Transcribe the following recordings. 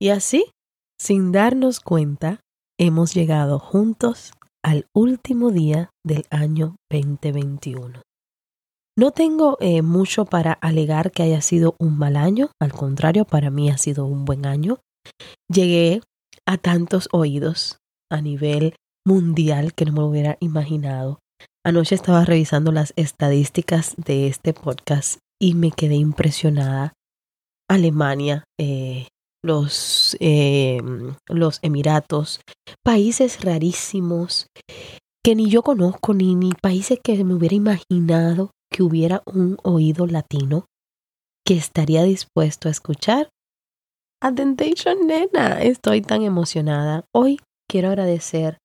Y así, sin darnos cuenta, hemos llegado juntos al último día del año 2021. No tengo eh, mucho para alegar que haya sido un mal año, al contrario, para mí ha sido un buen año. Llegué a tantos oídos a nivel mundial que no me lo hubiera imaginado. Anoche estaba revisando las estadísticas de este podcast y me quedé impresionada. Alemania, eh, los, eh, los Emiratos, países rarísimos que ni yo conozco, ni, ni países que me hubiera imaginado que hubiera un oído latino que estaría dispuesto a escuchar. Attention, nena, estoy tan emocionada. Hoy quiero agradecer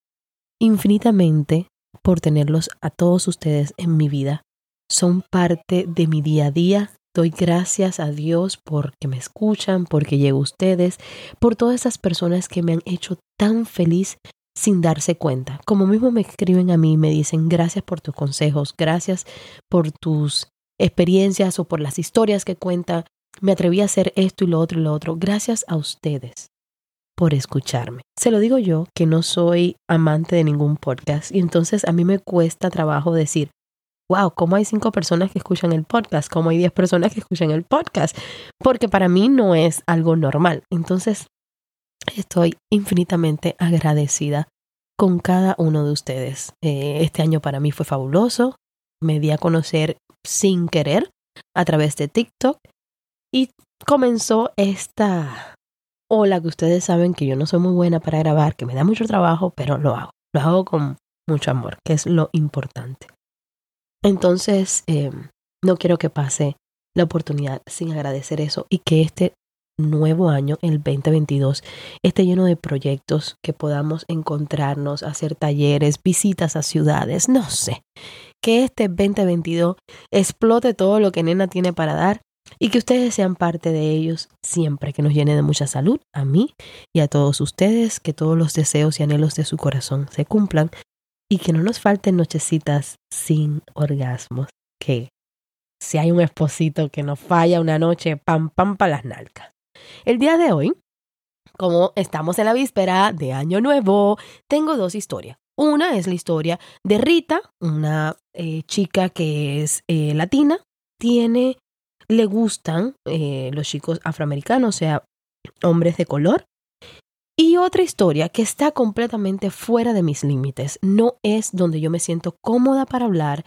infinitamente por tenerlos a todos ustedes en mi vida. Son parte de mi día a día, Doy gracias a Dios porque me escuchan, porque llego a ustedes, por todas esas personas que me han hecho tan feliz sin darse cuenta. Como mismo me escriben a mí y me dicen gracias por tus consejos, gracias por tus experiencias o por las historias que cuenta. Me atreví a hacer esto y lo otro y lo otro. Gracias a ustedes por escucharme. Se lo digo yo que no soy amante de ningún podcast y entonces a mí me cuesta trabajo decir, wow, ¿cómo hay cinco personas que escuchan el podcast? ¿Cómo hay diez personas que escuchan el podcast? Porque para mí no es algo normal. Entonces, estoy infinitamente agradecida con cada uno de ustedes. Eh, este año para mí fue fabuloso. Me di a conocer sin querer a través de TikTok y comenzó esta ola que ustedes saben que yo no soy muy buena para grabar, que me da mucho trabajo, pero lo hago. Lo hago con mucho amor, que es lo importante. Entonces, eh, no quiero que pase la oportunidad sin agradecer eso y que este nuevo año, el 2022, esté lleno de proyectos que podamos encontrarnos, hacer talleres, visitas a ciudades, no sé. Que este 2022 explote todo lo que Nena tiene para dar y que ustedes sean parte de ellos siempre, que nos llene de mucha salud a mí y a todos ustedes, que todos los deseos y anhelos de su corazón se cumplan y que no nos falten nochecitas sin orgasmos, que si hay un esposito que nos falla una noche, pam, pam, para las nalcas. El día de hoy, como estamos en la víspera de Año Nuevo, tengo dos historias. Una es la historia de Rita, una eh, chica que es eh, latina, tiene, le gustan eh, los chicos afroamericanos, o sea, hombres de color, y otra historia que está completamente fuera de mis límites, no es donde yo me siento cómoda para hablar,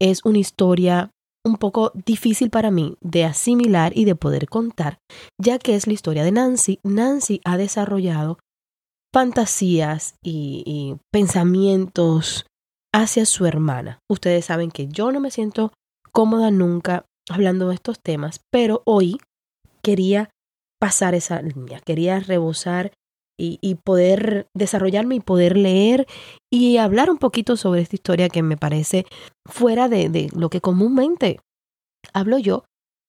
es una historia un poco difícil para mí de asimilar y de poder contar, ya que es la historia de Nancy. Nancy ha desarrollado fantasías y, pensamientos hacia su hermana. Ustedes saben que yo no me siento cómoda nunca hablando de estos temas, pero hoy quería pasar esa línea, quería rebosar y, poder desarrollarme y poder leer y hablar un poquito sobre esta historia que me parece fuera de, de lo que comúnmente hablo yo,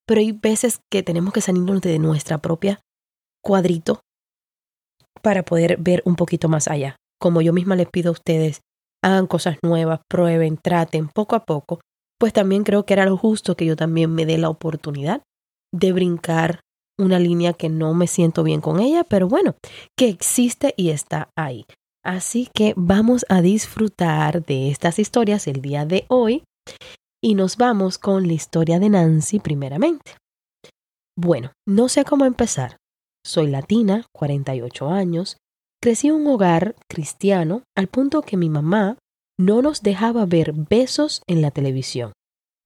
pero hay veces que tenemos que salirnos de nuestra propia cuadrito para poder ver un poquito más allá. Como yo misma les pido a ustedes, hagan cosas nuevas, prueben, traten poco a poco, pues también creo que era lo justo que yo también me dé la oportunidad de brincar una línea que no me siento bien con ella, pero bueno, que existe y está ahí. Así que vamos a disfrutar de estas historias el día de hoy y nos vamos con la historia de Nancy primeramente. Bueno, no sé cómo empezar. Soy latina, 48 años, crecí en un hogar cristiano al punto que mi mamá no nos dejaba ver besos en la televisión.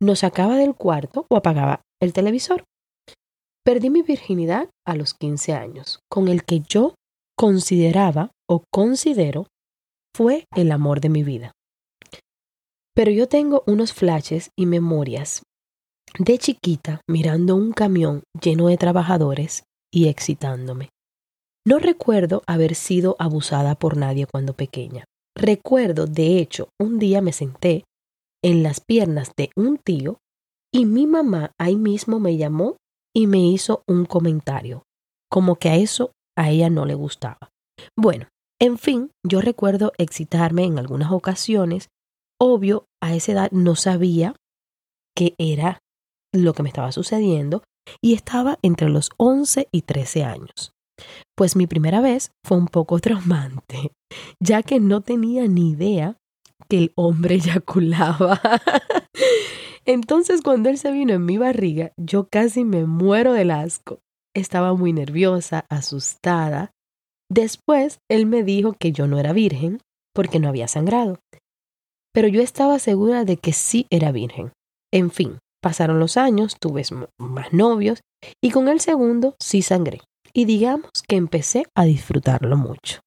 Nos sacaba del cuarto o apagaba el televisor. Perdí mi virginidad a los 15 años, con el que yo consideraba o considero fue el amor de mi vida. Pero yo tengo unos flashes y memorias de chiquita mirando un camión lleno de trabajadores y excitándome. No recuerdo haber sido abusada por nadie cuando pequeña. Recuerdo, de hecho, un día me senté en las piernas de un tío y mi mamá ahí mismo me llamó y me hizo un comentario, como que a eso a ella no le gustaba. Bueno, en fin, yo recuerdo excitarme en algunas ocasiones. Obvio, a esa edad no sabía qué era lo que me estaba sucediendo y estaba entre los 11 y 13 años. Pues mi primera vez fue un poco traumante, ya que no tenía ni idea que el hombre eyaculaba. Entonces cuando él se vino en mi barriga, yo casi me muero del asco. Estaba muy nerviosa, asustada. Después él me dijo que yo no era virgen porque no había sangrado. Pero yo estaba segura de que sí era virgen. En fin, pasaron los años, tuve más novios y con el segundo sí sangré. Y digamos que empecé a disfrutarlo mucho.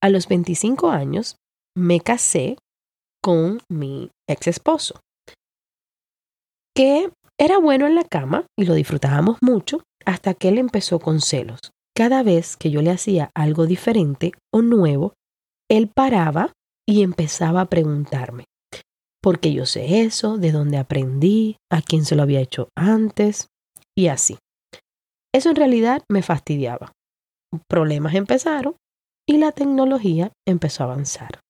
A los 25 años me casé con mi ex esposo, que era bueno en la cama y lo disfrutábamos mucho hasta que él empezó con celos. Cada vez que yo le hacía algo diferente o nuevo, él paraba y empezaba a preguntarme, ¿por qué yo sé eso? ¿De dónde aprendí? ¿A quién se lo había hecho antes? Y así. Eso en realidad me fastidiaba. Problemas empezaron y la tecnología empezó a avanzar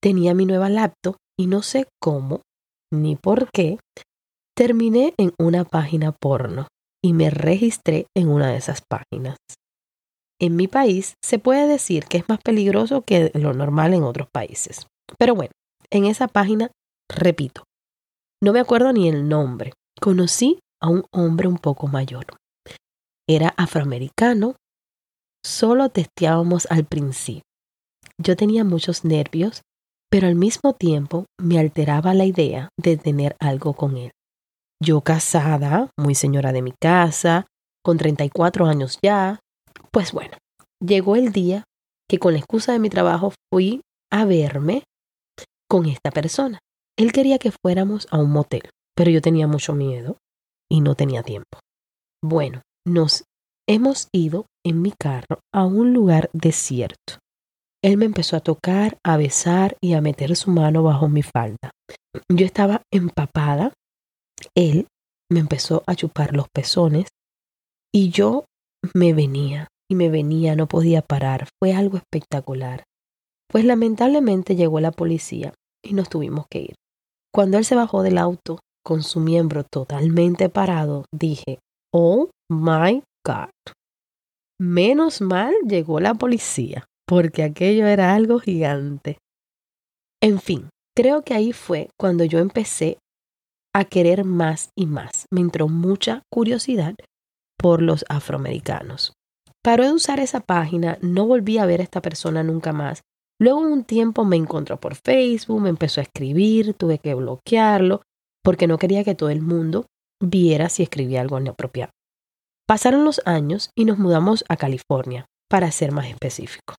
tenía mi nueva laptop y no sé cómo ni por qué terminé en una página porno y me registré en una de esas páginas. En mi país se puede decir que es más peligroso que lo normal en otros países. Pero bueno, en esa página, repito, no me acuerdo ni el nombre. Conocí a un hombre un poco mayor. Era afroamericano. Solo testeábamos al principio. Yo tenía muchos nervios pero al mismo tiempo me alteraba la idea de tener algo con él. Yo casada, muy señora de mi casa, con 34 años ya, pues bueno, llegó el día que con la excusa de mi trabajo fui a verme con esta persona. Él quería que fuéramos a un motel, pero yo tenía mucho miedo y no tenía tiempo. Bueno, nos hemos ido en mi carro a un lugar desierto. Él me empezó a tocar, a besar y a meter su mano bajo mi falda. Yo estaba empapada. Él me empezó a chupar los pezones y yo me venía y me venía, no podía parar. Fue algo espectacular. Pues lamentablemente llegó la policía y nos tuvimos que ir. Cuando él se bajó del auto con su miembro totalmente parado, dije, oh my God. Menos mal llegó la policía porque aquello era algo gigante. En fin, creo que ahí fue cuando yo empecé a querer más y más. Me entró mucha curiosidad por los afroamericanos. Paró de usar esa página, no volví a ver a esta persona nunca más. Luego un tiempo me encontró por Facebook, me empezó a escribir, tuve que bloquearlo porque no quería que todo el mundo viera si escribía algo inapropiado. Pasaron los años y nos mudamos a California, para ser más específico.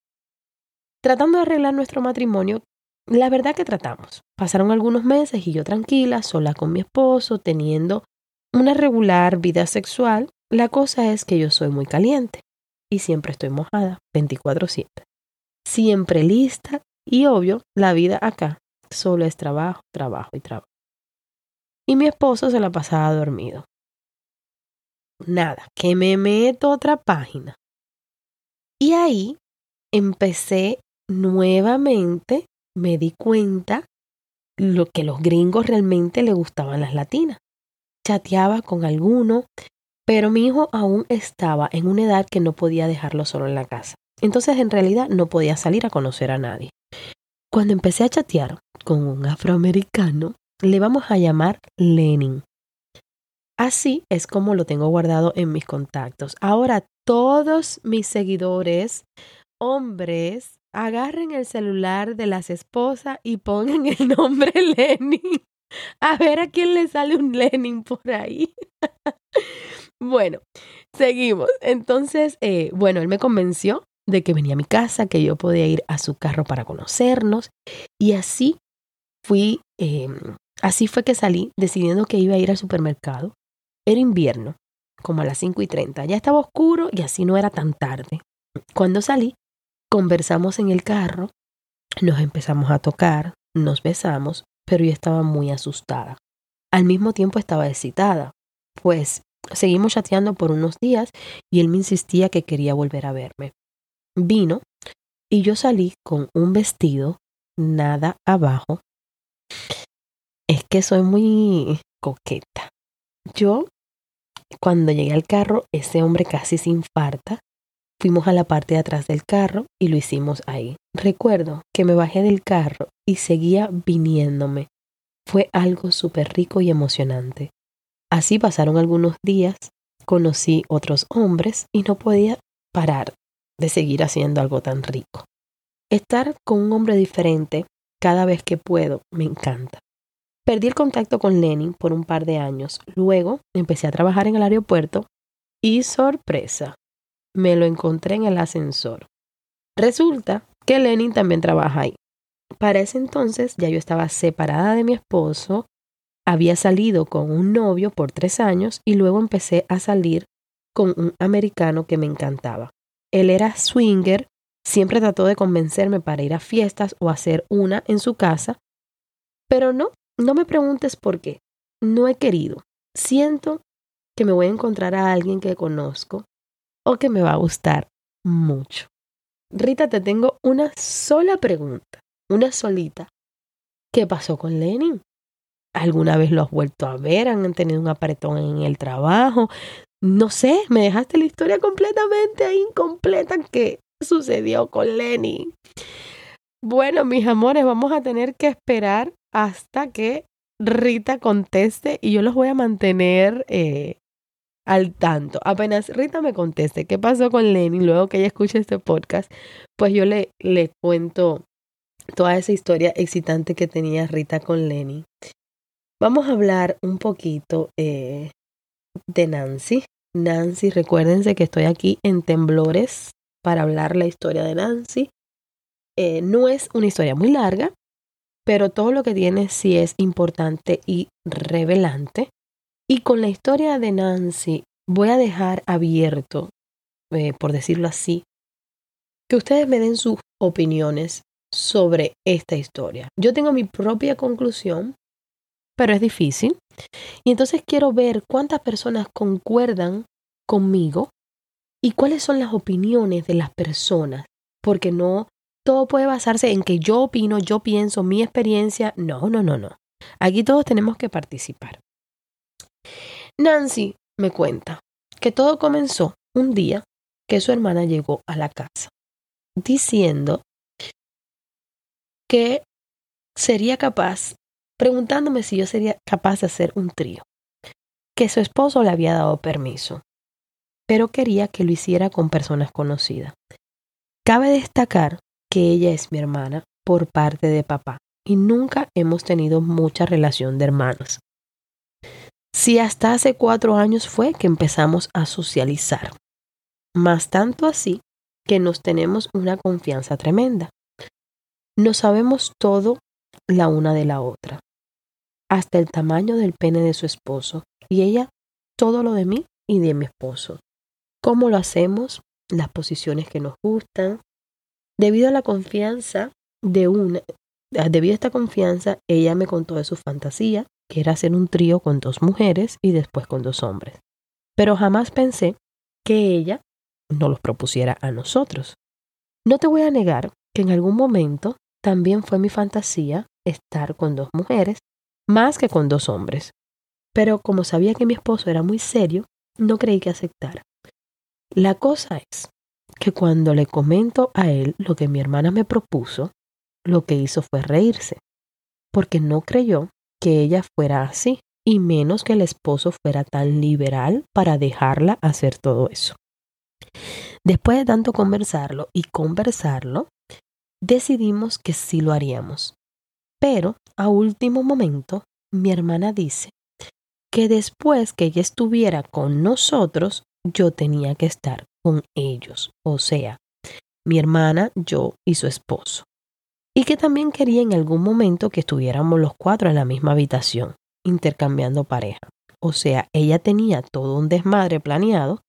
Tratando de arreglar nuestro matrimonio, la verdad que tratamos. Pasaron algunos meses y yo tranquila, sola con mi esposo, teniendo una regular vida sexual. La cosa es que yo soy muy caliente y siempre estoy mojada, 24/7. Siempre lista y obvio, la vida acá solo es trabajo, trabajo y trabajo. Y mi esposo se la pasaba dormido. Nada, que me meto otra página. Y ahí empecé nuevamente me di cuenta lo que los gringos realmente le gustaban las latinas. Chateaba con alguno, pero mi hijo aún estaba en una edad que no podía dejarlo solo en la casa. Entonces en realidad no podía salir a conocer a nadie. Cuando empecé a chatear con un afroamericano, le vamos a llamar Lenin. Así es como lo tengo guardado en mis contactos. Ahora todos mis seguidores, hombres, agarren el celular de las esposas y pongan el nombre Lenin. A ver a quién le sale un Lenin por ahí. bueno, seguimos. Entonces, eh, bueno, él me convenció de que venía a mi casa, que yo podía ir a su carro para conocernos. Y así fui, em, así fue que salí decidiendo que iba a ir al supermercado. Era invierno como a las 5 y 30. Ya estaba oscuro y así no era tan tarde. Cuando salí, conversamos en el carro, nos empezamos a tocar, nos besamos, pero yo estaba muy asustada. Al mismo tiempo estaba excitada, pues seguimos chateando por unos días y él me insistía que quería volver a verme. Vino y yo salí con un vestido, nada abajo. Es que soy muy coqueta. Yo, cuando llegué al carro, ese hombre casi se infarta. Fuimos a la parte de atrás del carro y lo hicimos ahí. Recuerdo que me bajé del carro y seguía viniéndome. Fue algo súper rico y emocionante. Así pasaron algunos días, conocí otros hombres y no podía parar de seguir haciendo algo tan rico. Estar con un hombre diferente cada vez que puedo me encanta. Perdí el contacto con Lenin por un par de años. Luego empecé a trabajar en el aeropuerto y sorpresa, me lo encontré en el ascensor. Resulta que Lenin también trabaja ahí. Para ese entonces ya yo estaba separada de mi esposo, había salido con un novio por tres años y luego empecé a salir con un americano que me encantaba. Él era swinger, siempre trató de convencerme para ir a fiestas o hacer una en su casa, pero no, no me preguntes por qué. No he querido. Siento que me voy a encontrar a alguien que conozco o que me va a gustar mucho. Rita, te tengo una sola pregunta, una solita. ¿Qué pasó con Lenin? ¿Alguna vez lo has vuelto a ver? ¿Han tenido un apretón en el trabajo? No sé, me dejaste la historia completamente incompleta. ¿Qué sucedió con Lenin? Bueno, mis amores, vamos a tener que esperar hasta que Rita conteste y yo los voy a mantener eh, al tanto. Apenas Rita me conteste qué pasó con Lenny luego que ella escuche este podcast, pues yo le, le cuento toda esa historia excitante que tenía Rita con Lenny. Vamos a hablar un poquito eh, de Nancy. Nancy, recuérdense que estoy aquí en Temblores para hablar la historia de Nancy. Eh, no es una historia muy larga, pero todo lo que tiene sí es importante y revelante. Y con la historia de Nancy voy a dejar abierto, eh, por decirlo así, que ustedes me den sus opiniones sobre esta historia. Yo tengo mi propia conclusión, pero es difícil. Y entonces quiero ver cuántas personas concuerdan conmigo y cuáles son las opiniones de las personas, porque no todo puede basarse en que yo opino, yo pienso, mi experiencia. No, no, no, no. Aquí todos tenemos que participar. Nancy me cuenta que todo comenzó un día que su hermana llegó a la casa diciendo que sería capaz, preguntándome si yo sería capaz de hacer un trío, que su esposo le había dado permiso, pero quería que lo hiciera con personas conocidas. Cabe destacar que ella es mi hermana por parte de papá y nunca hemos tenido mucha relación de hermanos. Si hasta hace cuatro años fue que empezamos a socializar, más tanto así que nos tenemos una confianza tremenda. No sabemos todo la una de la otra, hasta el tamaño del pene de su esposo, y ella todo lo de mí y de mi esposo. ¿Cómo lo hacemos? Las posiciones que nos gustan, Debido a la confianza de una, debido a esta confianza, ella me contó de su fantasía, que hacer un trío con dos mujeres y después con dos hombres. Pero jamás pensé que ella nos los propusiera a nosotros. No te voy a negar que en algún momento también fue mi fantasía estar con dos mujeres más que con dos hombres. Pero como sabía que mi esposo era muy serio, no creí que aceptara. La cosa es que cuando le comento a él lo que mi hermana me propuso, lo que hizo fue reírse, porque no creyó que ella fuera así, y menos que el esposo fuera tan liberal para dejarla hacer todo eso. Después de tanto conversarlo y conversarlo, decidimos que sí lo haríamos. Pero a último momento, mi hermana dice que después que ella estuviera con nosotros, yo tenía que estar con ellos, o sea, mi hermana, yo y su esposo. Y que también quería en algún momento que estuviéramos los cuatro en la misma habitación, intercambiando pareja. O sea, ella tenía todo un desmadre planeado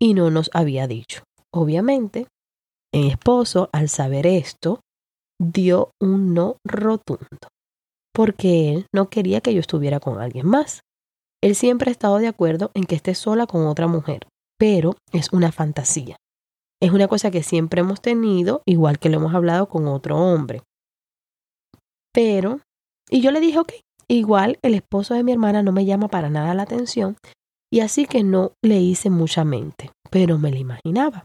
y no nos había dicho. Obviamente, mi esposo, al saber esto, dio un no rotundo, porque él no quería que yo estuviera con alguien más. Él siempre ha estado de acuerdo en que esté sola con otra mujer, pero es una fantasía. Es una cosa que siempre hemos tenido, igual que lo hemos hablado con otro hombre. Pero, y yo le dije, ok, igual el esposo de mi hermana no me llama para nada la atención, y así que no le hice mucha mente, pero me lo imaginaba.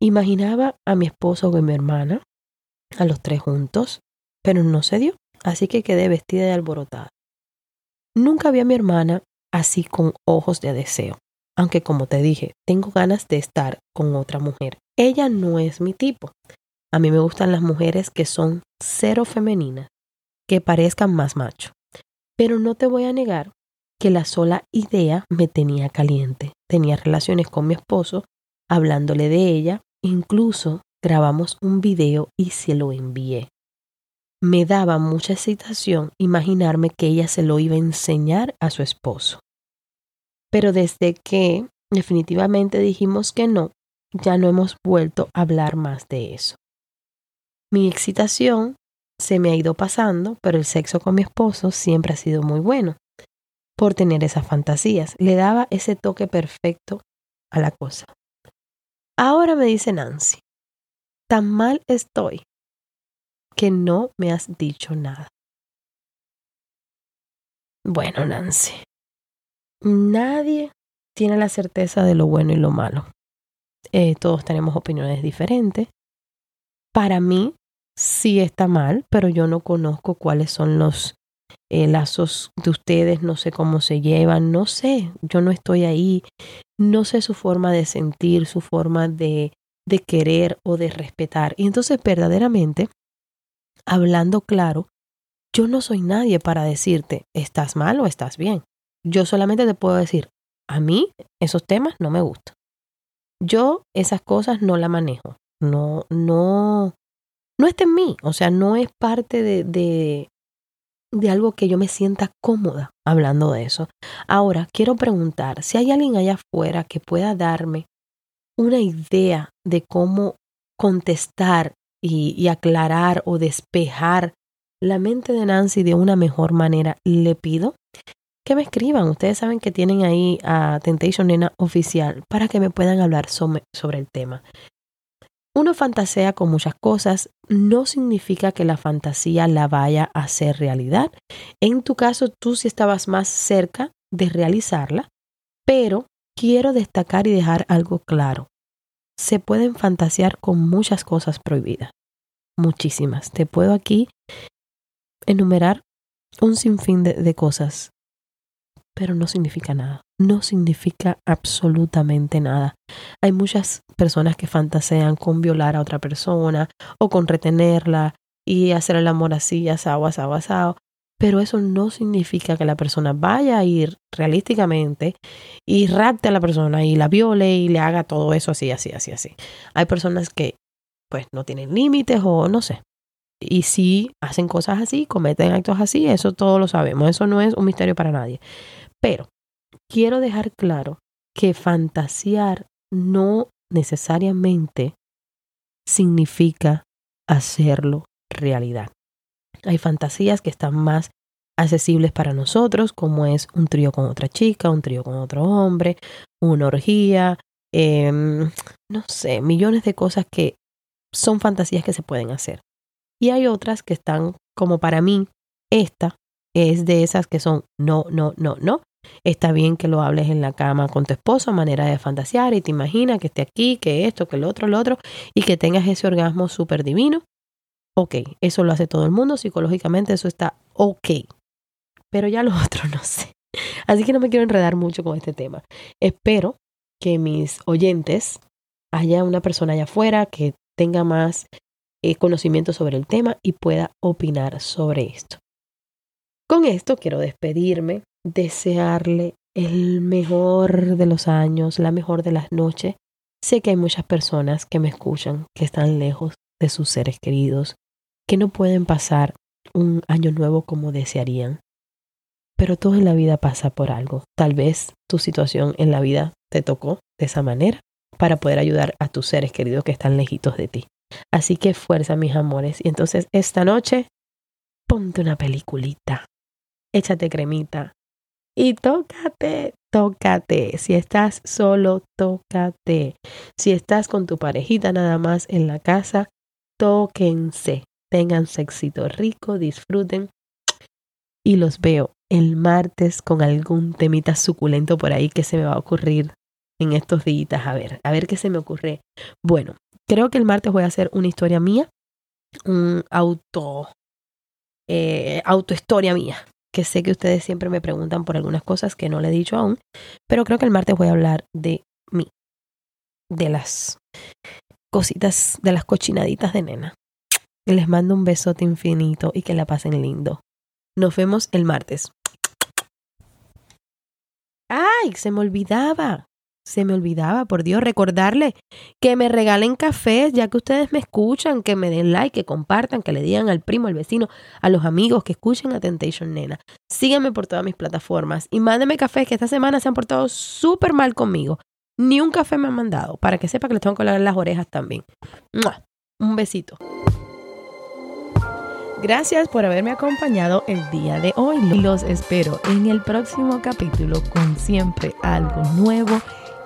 Imaginaba a mi esposo con mi hermana, a los tres juntos, pero no se dio, así que quedé vestida de alborotada. Nunca vi a mi hermana así con ojos de deseo, aunque como te dije, tengo ganas de estar con otra mujer. Ella no es mi tipo. A mí me gustan las mujeres que son cero femeninas, que parezcan más macho. Pero no te voy a negar que la sola idea me tenía caliente. Tenía relaciones con mi esposo, hablándole de ella, incluso grabamos un video y se lo envié. Me daba mucha excitación imaginarme que ella se lo iba a enseñar a su esposo. Pero desde que definitivamente dijimos que no, ya no hemos vuelto a hablar más de eso. Mi excitación se me ha ido pasando, pero el sexo con mi esposo siempre ha sido muy bueno por tener esas fantasías. Le daba ese toque perfecto a la cosa. Ahora me dice Nancy, tan mal estoy que no me has dicho nada. Bueno, Nancy, nadie tiene la certeza de lo bueno y lo malo. Eh, todos tenemos opiniones diferentes. Para mí, sí está mal, pero yo no conozco cuáles son los eh, lazos de ustedes, no sé cómo se llevan, no sé, yo no estoy ahí, no sé su forma de sentir, su forma de, de querer o de respetar. Y entonces verdaderamente, hablando claro, yo no soy nadie para decirte, estás mal o estás bien. Yo solamente te puedo decir, a mí esos temas no me gustan. Yo esas cosas no la manejo. No, no, no está en mí, o sea, no es parte de, de, de algo que yo me sienta cómoda hablando de eso. Ahora, quiero preguntar si hay alguien allá afuera que pueda darme una idea de cómo contestar y, aclarar o despejar la mente de Nancy de una mejor manera, le pido que me escriban. Ustedes saben que tienen ahí a Temptation Nena oficial para que me puedan hablar sobre, el tema. Uno fantasea con muchas cosas, no significa que la fantasía la vaya a hacer realidad. En tu caso, tú sí estabas más cerca de realizarla, pero quiero destacar y dejar algo claro. Se pueden fantasear con muchas cosas prohibidas, muchísimas. Te puedo aquí enumerar un sinfín de, de cosas pero no significa nada. No significa absolutamente nada. Hay muchas personas que fantasean con violar a otra persona o con retenerla y hacer el amor así, asado, asado, asado. Pero eso no significa que la persona vaya a ir realísticamente y rapte a la persona y la viole y le haga todo eso así, así, así, así. Hay personas que pues no tienen límites o no sé. Y si hacen cosas así, cometen actos así, eso todos lo sabemos. Eso no es un misterio para nadie. Pero quiero dejar claro que fantasear no necesariamente significa hacerlo realidad. Hay fantasías que están más accesibles para nosotros, como es un trío con otra chica, un trío con otro hombre, una orgía, em, no sé, millones de cosas que son fantasías que se pueden hacer. Y hay otras que están como para mí, esta es de esas que son no, no, no, no, Está bien que lo hables en la cama con tu esposo manera de fantasear y te imaginas que esté aquí, que esto, que lo otro, lo otro, y que tengas ese orgasmo súper divino. Ok, eso lo hace todo el mundo, psicológicamente eso está ok. Pero ya lo otro no sé. Así que no me quiero enredar mucho con este tema. Espero que mis oyentes, haya una persona allá afuera que tenga más eh, conocimiento sobre el tema y pueda opinar sobre esto. Con esto quiero despedirme desearle el mejor de los años, la mejor de las noches. Sé que hay muchas personas que me escuchan, que están lejos de sus seres queridos, que no pueden pasar un año nuevo como desearían. pero todo en la vida pasa por algo. Tal vez tu situación en la vida te tocó de esa manera para poder ayudar a tus seres queridos que están lejitos de ti. Así que fuerza, mis amores. Y entonces esta noche, ponte una peliculita, échate cremita y tócate, tócate. Si estás solo, tócate. Si estás con tu parejita nada más en la casa, tóquense. Tengan éxito rico, disfruten. Y los veo el martes con algún temita suculento por ahí que se me va a ocurrir en estos días. A ver, a ver qué se me ocurre. Bueno, creo que el martes voy a hacer una historia mía, un auto, eh, autohistoria mía, que sé que ustedes siempre me preguntan por algunas cosas que no le he dicho aún, pero creo que el martes voy a hablar de mí, de las cositas, de las cochinaditas de nena. Les mando un besote infinito y que la pasen lindo. Nos vemos el martes. ¡Ay! Se me olvidaba. Se me olvidaba, por Dios, recordarle que me regalen cafés, ya que ustedes me escuchan, que me den like, que compartan, que le digan al primo, al vecino, a los amigos que escuchen a Temptation Nena. Síganme por todas mis plataformas y mándenme cafés que esta semana se han portado súper mal conmigo. Ni un café me han mandado, para que sepa que les tengo que las orejas también. Un besito. Gracias por haberme acompañado el día de hoy. Los espero en el próximo capítulo con siempre algo nuevo